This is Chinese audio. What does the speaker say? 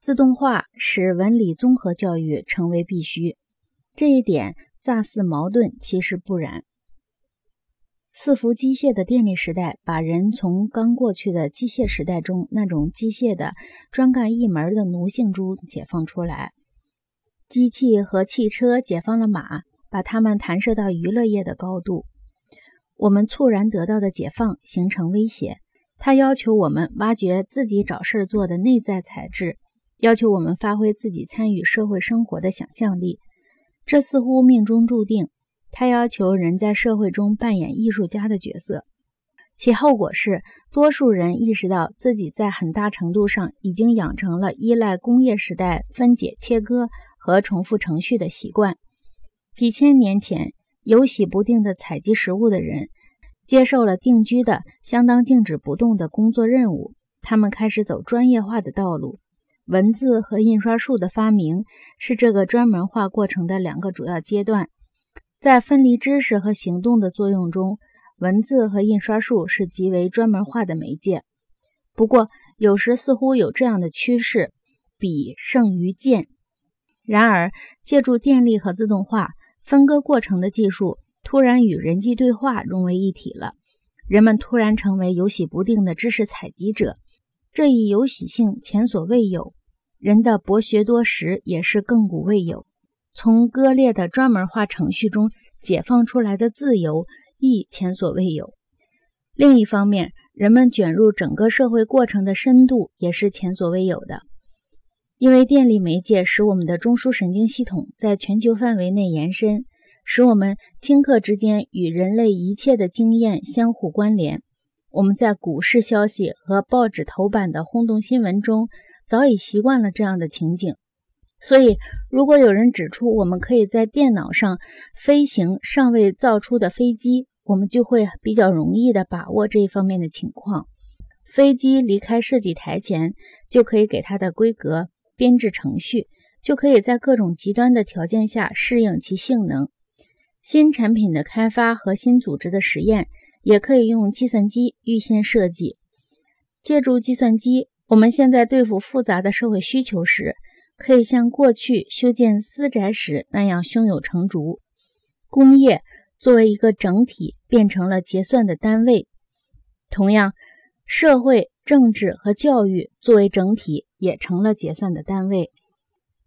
自动化使文理综合教育成为必须。这一点乍似矛盾，其实不然。伺服机械的电力时代，把人从刚过去的机械时代中那种机械的专干一门的奴性中解放出来。机器和汽车解放了马，把它们弹射到娱乐业的高度。我们猝然得到的解放形成威胁，它要求我们挖掘自己找事儿做的内在材质，要求我们发挥自己参与社会生活的想象力。这似乎命中注定。他要求人在社会中扮演艺术家的角色，其后果是，多数人意识到自己在很大程度上已经养成了依赖工业时代分解、切割和重复程序的习惯。几千年前，有喜不定的采集食物的人接受了定居的、相当静止不动的工作任务，他们开始走专业化的道路。文字和印刷术的发明是这个专门化过程的两个主要阶段。在分离知识和行动的作用中，文字和印刷术是极为专门化的媒介。不过，有时似乎有这样的趋势：笔胜于剑。然而，借助电力和自动化分割过程的技术突然与人际对话融为一体了。人们突然成为有喜不定的知识采集者，这一有喜性前所未有。人的博学多识也是亘古未有。从割裂的专门化程序中解放出来的自由亦前所未有。另一方面，人们卷入整个社会过程的深度也是前所未有的。因为电力媒介使我们的中枢神经系统在全球范围内延伸，使我们顷刻之间与人类一切的经验相互关联。我们在股市消息和报纸头版的轰动新闻中早已习惯了这样的情景。所以，如果有人指出我们可以在电脑上飞行尚未造出的飞机，我们就会比较容易地把握这一方面的情况。飞机离开设计台前，就可以给它的规格编制程序，就可以在各种极端的条件下适应其性能。新产品的开发和新组织的实验，也可以用计算机预先设计。借助计算机，我们现在对付复杂的社会需求时。可以像过去修建私宅时那样胸有成竹。工业作为一个整体变成了结算的单位，同样，社会、政治和教育作为整体也成了结算的单位。